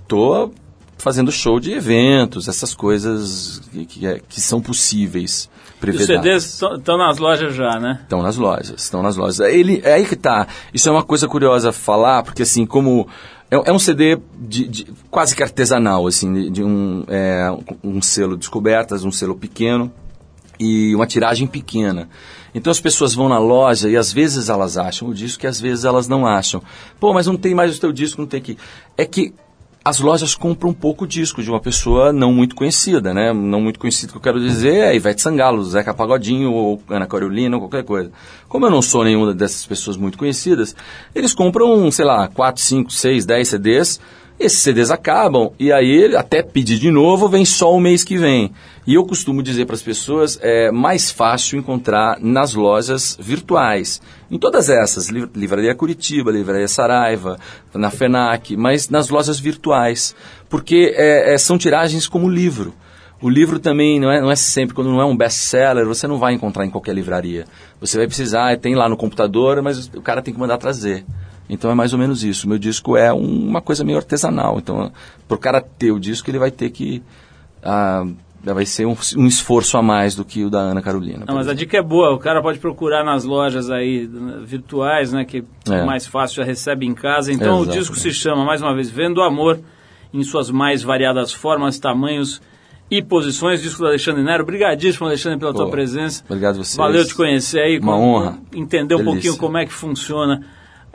tô fazendo show de eventos, essas coisas que, que, é- que são possíveis Os. CDs estão nas lojas já, né? Estão nas lojas, estão nas lojas. Ele, é aí que tá. Isso é uma coisa curiosa falar, porque assim, como é, é um CD de, de- quase que artesanal, assim, de, de um, é, um selo descobertas, um selo pequeno e uma tiragem pequena. Então as pessoas vão na loja e às vezes elas acham o disco e às vezes elas não acham. Pô, mas não tem mais o teu disco, não tem que. É que as lojas compram um pouco disco de uma pessoa não muito conhecida, né? Não muito conhecida que eu quero dizer é Ivete Sangalo, Zeca Pagodinho ou Ana Carolina ou qualquer coisa. Como eu não sou nenhuma dessas pessoas muito conhecidas, eles compram, sei lá, 4, 5, 6, 10 CDs. Esses CDs acabam e aí ele até pedir de novo vem só o mês que vem. E eu costumo dizer para as pessoas é mais fácil encontrar nas lojas virtuais. Em todas essas, Liv- Livraria Curitiba, Livraria Saraiva, na FENAC, mas nas lojas virtuais. Porque é, é, são tiragens como livro. O livro também não é, não é sempre, quando não é um best-seller, você não vai encontrar em qualquer livraria. Você vai precisar, tem lá no computador, mas o cara tem que mandar trazer. Então é mais ou menos isso. O meu disco é um- uma coisa meio artesanal. Então, para o cara ter o disco, ele vai ter que. ah, vai ser um, um esforço a mais do que o da Ana Carolina. Não, mas a exemplo. dica é boa. O cara pode procurar nas lojas aí né, virtuais, né? Que é mais fácil, já recebe em casa. Então o disco se chama, mais uma vez, Vendo Amor, em suas mais variadas formas, tamanhos e posições. Disco do Alexandre Nero. Obrigadíssimo, Alexandre, pela Pô, tua presença. obrigado a vocês. Valeu te conhecer aí. Uma com- honra. Entender um Delícia. pouquinho como é que funciona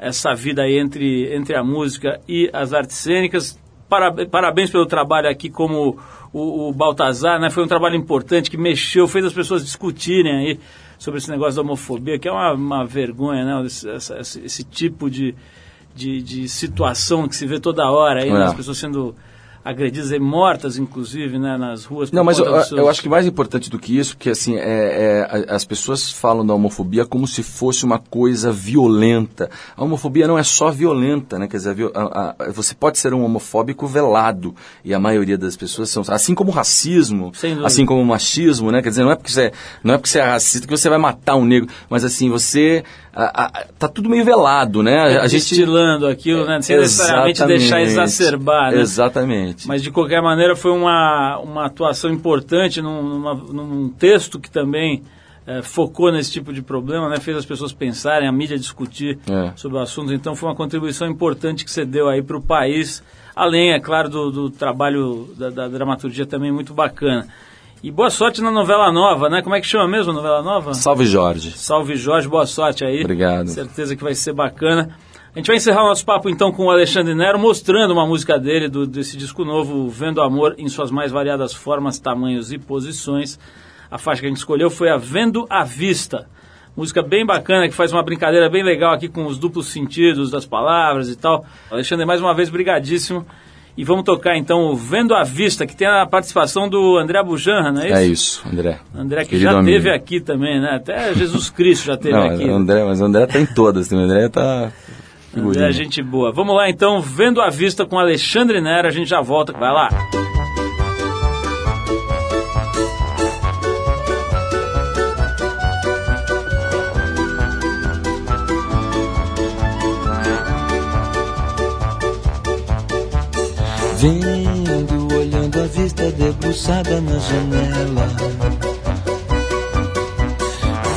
essa vida aí entre, entre a música e as artes cênicas. para- parabéns pelo trabalho aqui como o, o Baltazar, né? Foi um trabalho importante que mexeu, fez as pessoas discutirem aí sobre esse negócio da homofobia, que é uma, uma vergonha, né? Esse, essa- esse- tipo de, de, de situação que se vê toda hora aí, né? É. as pessoas sendo agredidas e mortas, inclusive, né? Nas ruas. Não, mas eu, seus- eu acho que mais importante do que isso, porque assim, é, é, as pessoas falam da homofobia como se fosse uma coisa violenta. A homofobia não é só violenta, né? Quer dizer, a a- você pode ser um homofóbico velado, e a maioria das pessoas são. Assim como o racismo, assim como o machismo, né? Quer dizer, não é porque você, não é porque você é racista que você vai matar um negro, mas assim, você. A- a- tá tudo meio velado, né? A, a gente. destilando aquilo, né? Sem necessariamente deixar exacerbar, né? Exatamente. Mas de qualquer maneira foi uma, uma atuação importante num, numa- num texto que também eh, focou nesse tipo de problema, né? fez as pessoas pensarem, a mídia discutir É. sobre o assunto. Então foi uma contribuição importante que você deu aí para o país, além, é claro, do, do trabalho da, da dramaturgia também muito bacana. E boa sorte na novela nova, né? Como é que chama mesmo a novela nova? Salve Jorge. Salve Jorge, boa sorte aí. Obrigado. Certeza que vai ser bacana. A gente vai encerrar o nosso papo então com o Alexandre Nero, mostrando uma música dele, do, desse disco novo, Vendo Amor em suas mais variadas formas, tamanhos e posições. A faixa que a gente escolheu foi a Vendo à Vista. Música bem bacana, que faz uma brincadeira bem legal aqui com os duplos sentidos das palavras e tal. Alexandre, mais uma vez, brigadíssimo. E vamos tocar então o Vendo à Vista, que tem a participação do André Bujanra, não é isso? É isso, André. André que Querido já amigo. teve aqui também, né? Até Jesus Cristo já teve Não, aqui. André, mas o André tá em todas, o André tá. André figurinha. é gente boa. Vamos lá então, vendo a vista com Alexandre Nera, a gente já volta. Vai lá. Vendo, olhando a vista debruçada na janela.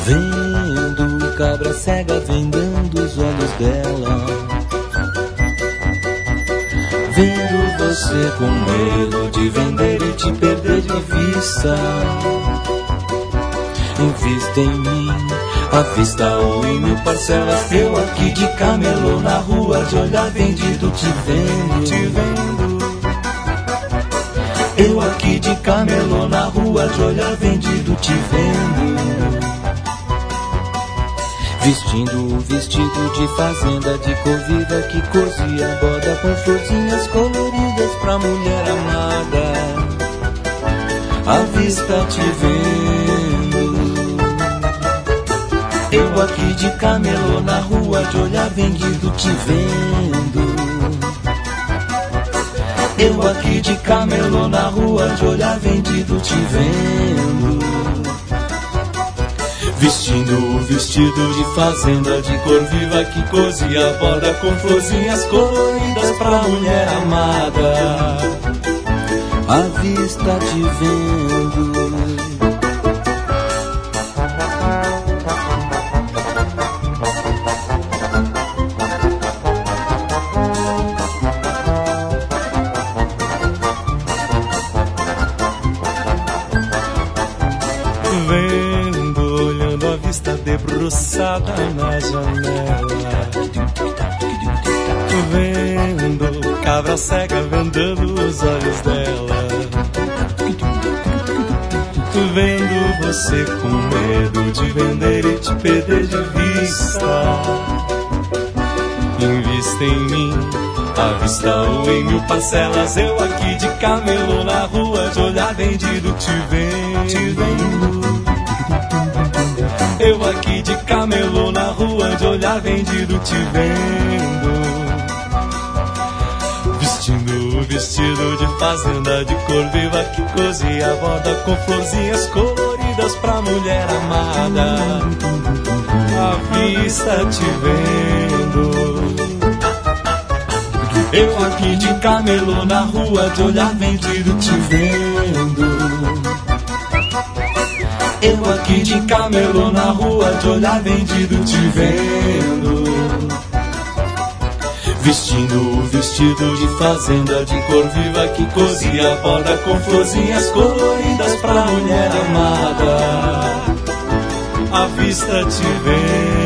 Vendo, cabra cega vendando os olhos dela. Vendo você com medo de vender e te perder de vista. Invista em mim, à vista ou em mil parcelas. Eu aqui de camelô na rua, de olhar vendido, te vendo, te vendo. Eu aqui de camelô na rua, de olhar vendido, te vendo. Vestindo o vestido de fazenda de cor viva que cozia boda com florzinhas coloridas pra mulher amada. À vista te vendo. Eu aqui de camelô na rua, de olhar vendido, te vendo. Eu aqui de camelô na rua, de olhar vendido, te vendo. Vestindo o vestido de fazenda de cor viva que cozia boda com florzinhas coloridas pra mulher amada. À vista te. Vendo, na janela. Vendo, cabra cega vendando os olhos dela. Vendo você com medo de vender e te perder de vista. Invista em mim, à vista ou em mil parcelas. Eu aqui de camelô na rua, de olhar vendido, te vendo. Te vendo. Eu aqui de camelô na rua, de olhar vendido, te vendo. Vestindo o vestido de fazenda de cor viva que cozia boda com florzinhas coloridas pra mulher amada. À vista te vendo. Eu aqui de camelô na rua, de olhar vendido, te vendo. Eu aqui de camelô na rua, de olhar vendido, te vendo. Vestindo o vestido de fazenda de cor viva que cozia boda com florzinhas coloridas pra mulher amada. À vista te vendo.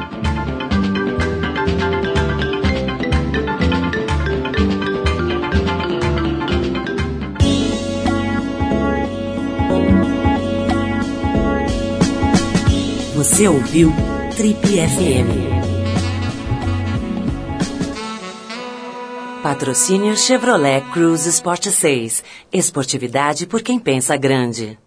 Você ouviu Trip FM. Patrocínio Chevrolet Cruze Sport 6. Esportividade por quem pensa grande.